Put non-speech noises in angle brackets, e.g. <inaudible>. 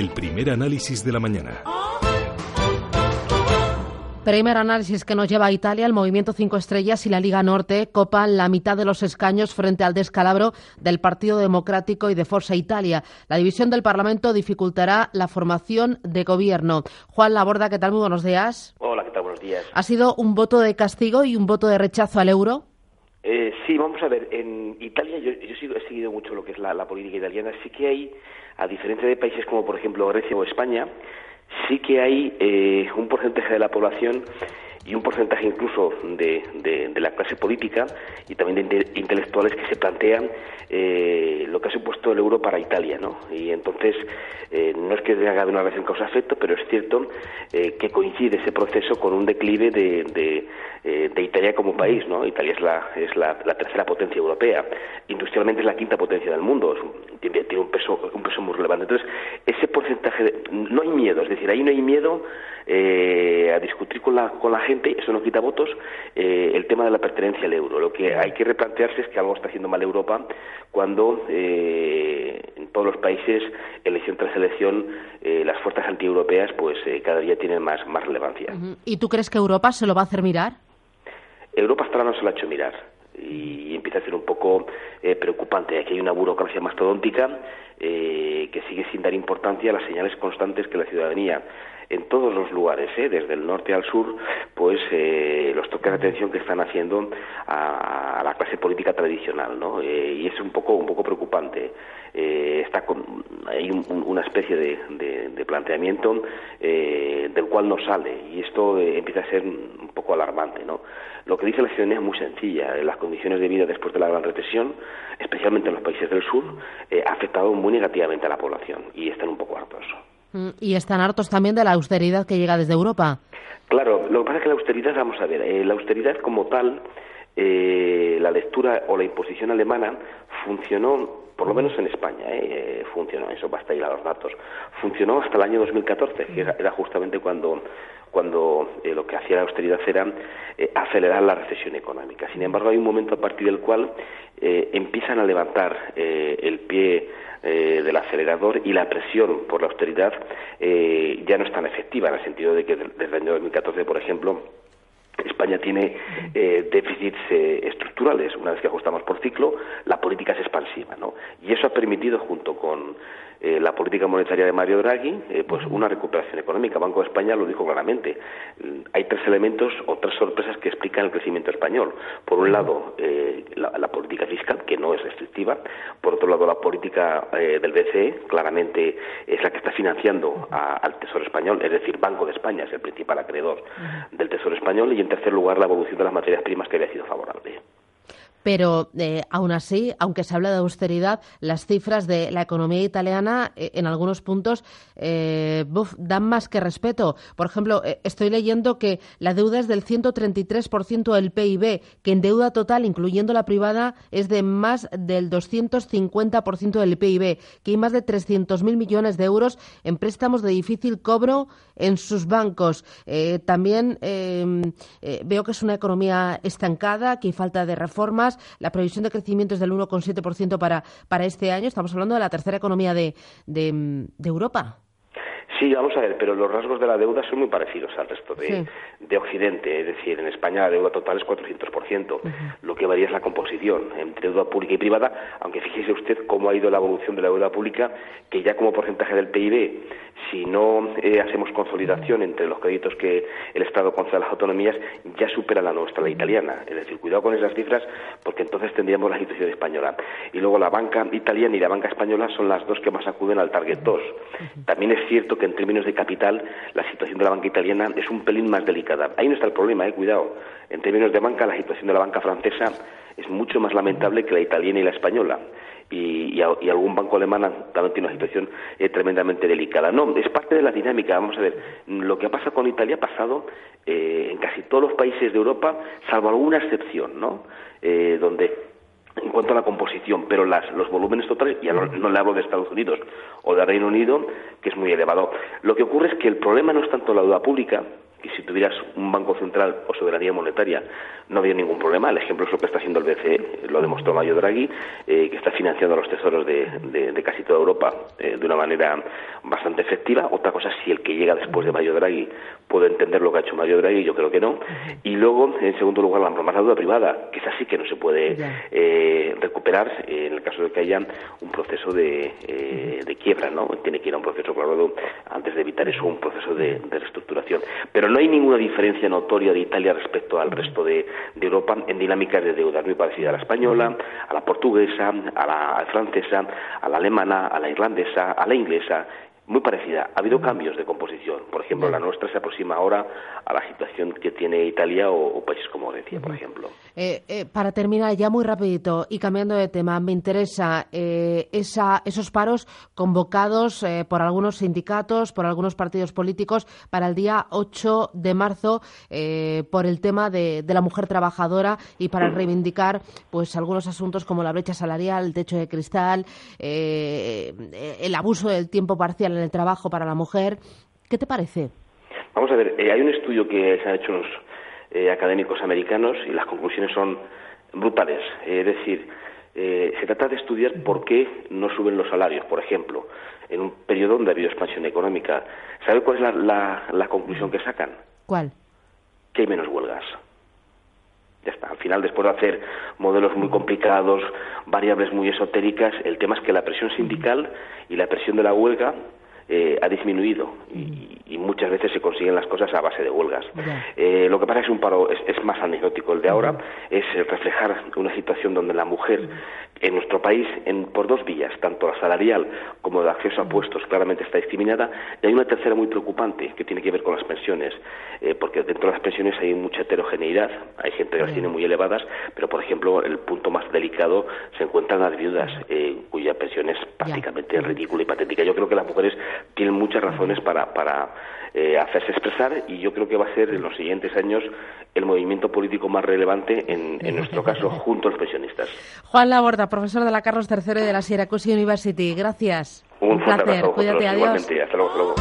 el primer análisis de la mañana. Primer análisis que nos lleva a Italia, el Movimiento Cinco Estrellas y la Liga Norte copan la mitad de los escaños frente al descalabro del Partido Democrático y de Forza Italia. La división del Parlamento dificultará la formación de gobierno. Juan Laborda, ¿qué tal? Muy buenos días. Hola, ¿qué tal? Buenos días. ¿Ha sido un voto de castigo y un voto de rechazo al euro? Eh, sí, vamos a ver. En Italia, yo, he seguido mucho lo que es la, la política italiana. Sí que hay, a diferencia de países como, por ejemplo, Grecia o España, sí que hay eh, un porcentaje de la población y un porcentaje incluso de, de, la clase política y también de intelectuales que se plantean eh, lo que ha supuesto el euro para Italia, ¿no? Y entonces eh, no es que haga una relación causa-efecto, pero es cierto eh, que coincide ese proceso con un declive de, de, de, Italia como país, ¿no? Italia es la es la, tercera potencia europea, industrialmente es la quinta potencia del mundo, tiene, tiene, un peso un peso muy relevante. Entonces ese porcentaje no hay miedo, es decir, ahí no hay miedo a discutir con la con la gente eso no quita votos, eh, el tema de la pertenencia al euro. Lo que hay que replantearse es que algo está haciendo mal Europa cuando eh, en todos los países, elección tras elección, eh, las fuerzas antieuropeas pues cada día tienen más, más relevancia. ¿Y tú crees que Europa se lo va a hacer mirar? Europa hasta ahora no se lo ha hecho mirar y empieza a ser un poco preocupante. Aquí hay una burocracia mastodóntica que sigue sin dar importancia a las señales constantes que la ciudadanía en todos los lugares, ¿eh? desde el norte al sur, pues eh, los toques de atención que están haciendo a, la clase política tradicional, ¿no? Eh, y es un poco un poco preocupante. está con, hay una especie de, planteamiento del cual no sale y esto empieza a ser un poco alarmante, ¿no? Lo que dice la ciudadanía es muy sencilla. Las condiciones de vida después de la gran recesión, especialmente en los países del sur, ha afectado muy negativamente a la población y están un poco hartos. Mm, y están hartos también de la austeridad que llega desde Europa. Claro, lo que pasa es que la austeridad, vamos a ver, eh, la austeridad como tal, eh, la lectura o la imposición alemana funcionó, por lo menos en España, eh, funcionó, eso basta ir a los datos, funcionó hasta el año 2014, que era, justamente cuando cuando lo que hacía la austeridad era acelerar la recesión económica. Sin embargo, hay un momento a partir del cual empiezan a levantar el pie eh, del acelerador y la presión por la austeridad eh, ya no es tan efectiva, en el sentido de que desde el año 2014, por ejemplo, España tiene eh, déficits estructurales. Una vez que ajustamos por ciclo, la política es expansiva, ¿no? Y eso ha permitido, junto con eh, la política monetaria de Mario Draghi, eh, pues una recuperación económica. Banco de España lo dijo claramente. Hay tres elementos o tres sorpresas que explican el crecimiento español. Por un lado, eh, la, no es restrictiva. Por otro lado, la política del BCE, claramente es la que está financiando al Tesoro español, es decir, Banco de España es el principal acreedor del Tesoro español. Y en tercer lugar, la evolución de las materias primas que había sido favorable pero eh, aún así, aunque se habla de austeridad, las cifras de la economía italiana eh, en algunos puntos eh, dan más que respeto. Por ejemplo, estoy leyendo que la deuda es del 133% del PIB, que en deuda total, incluyendo la privada, es de más del 250% del PIB, que hay más de 300.000 millones de euros en préstamos de difícil cobro en sus bancos. también em, veo que es una economía estancada, que hay falta de reformas la previsión de crecimiento es del 1,7% para, para este año. Estamos hablando de la tercera economía de, de, Europa. Sí, vamos a ver, pero los rasgos de la deuda son muy parecidos al resto de, Occidente. Es decir, en España la deuda total es 400%. Lo que varía es la composición entre deuda pública y privada, aunque fíjese usted cómo ha ido la evolución de la deuda pública, que ya como porcentaje del PIB si no eh, hacemos consolidación entre los créditos que el Estado concede a las autonomías, ya supera la nuestra, la italiana. Es decir, cuidado con esas cifras, porque entonces tendríamos la situación española. Y luego la banca italiana y la banca española son las dos que más acuden al Target 2. También es cierto que en términos de capital, la situación de la banca italiana es un pelín más delicada. Ahí no está el problema, eh, cuidado. En términos de banca, la situación de la banca francesa es mucho más lamentable que la italiana y la española y, algún banco alemán también tiene una situación eh, tremendamente delicada. No, es parte de la dinámica. Vamos a ver, lo que ha pasado con Italia ha pasado eh, en casi todos los países de Europa, salvo alguna excepción, ¿no? Eh, donde en cuanto a la composición, pero las, los volúmenes totales, ya no, le hablo de Estados Unidos o de Reino Unido, que es muy elevado. Lo que ocurre es que el problema no es tanto la deuda pública, y si tuvieras un banco central o soberanía monetaria no había ningún problema. El ejemplo es lo que está haciendo el BCE, lo demostró Mario Draghi, eh, que está financiando los tesoros de, casi toda Europa eh, de una manera bastante efectiva. Otra cosa es si el que llega después de Mario Draghi puede entender lo que ha hecho Mario Draghi, yo creo que no. Y luego, en segundo lugar, la más deuda privada, que es así que no se puede eh, recuperar en el caso de que haya un proceso de, quiebra, ¿no? Tiene que ir a un proceso, claro, antes de evitar eso, un proceso de, de reestructuración. Pero no hay ninguna diferencia notoria de Italia respecto al resto de, Europa en dinámicas de deuda muy parecida a la española, a la portuguesa, a la francesa, a la alemana, a la irlandesa, a la inglesa muy parecida. Ha habido cambios de composición. Por ejemplo, la nuestra se aproxima ahora a la situación que tiene Italia o, países como Grecia, por ejemplo. Eh, eh, para terminar, ya muy rapidito y cambiando de tema, me interesa eh, esa, esos paros convocados por algunos sindicatos, por algunos partidos políticos para el día 8 de marzo por el tema de, de, la mujer trabajadora y para reivindicar pues algunos asuntos como la brecha salarial, el techo de cristal, el abuso del tiempo parcial el trabajo para la mujer. ¿Qué te parece? Vamos a ver, eh, hay un estudio que se han hecho unos eh, académicos americanos y las conclusiones son brutales. es decir, eh, se trata de estudiar por qué no suben los salarios, por ejemplo, en un periodo donde ha habido expansión económica. ¿Sabe cuál es la, conclusión que sacan? ¿Cuál? Que hay menos huelgas. Ya está. Al final, después de hacer modelos muy complicados, variables muy esotéricas, el tema es que la presión sindical y la presión de la huelga eh, ha disminuido y, muchas veces se consiguen las cosas a base de huelgas. Eh, lo que pasa es que un paro es, más anecdótico. El de ahora es reflejar una situación donde la mujer en nuestro país, en, por dos vías, tanto la salarial como de acceso a puestos, claramente está discriminada. Y hay una tercera muy preocupante que tiene que ver con las pensiones, eh, porque dentro de las pensiones hay mucha heterogeneidad. Hay gente que las tiene muy elevadas, pero por ejemplo, el punto más delicado se encuentran las viudas, cuya pensión es prácticamente ridícula y patética. Yo creo que las mujeres tienen muchas razones para, para eh, hacerse expresar y yo creo que va a ser en los siguientes años el movimiento político más relevante en, en nuestro caso <laughs> junto a los pensionistas. Juan Laborda, profesor de la Carlos III de la Syracuse University. Gracias. Un, placer. Cuídate, adiós. Hasta luego.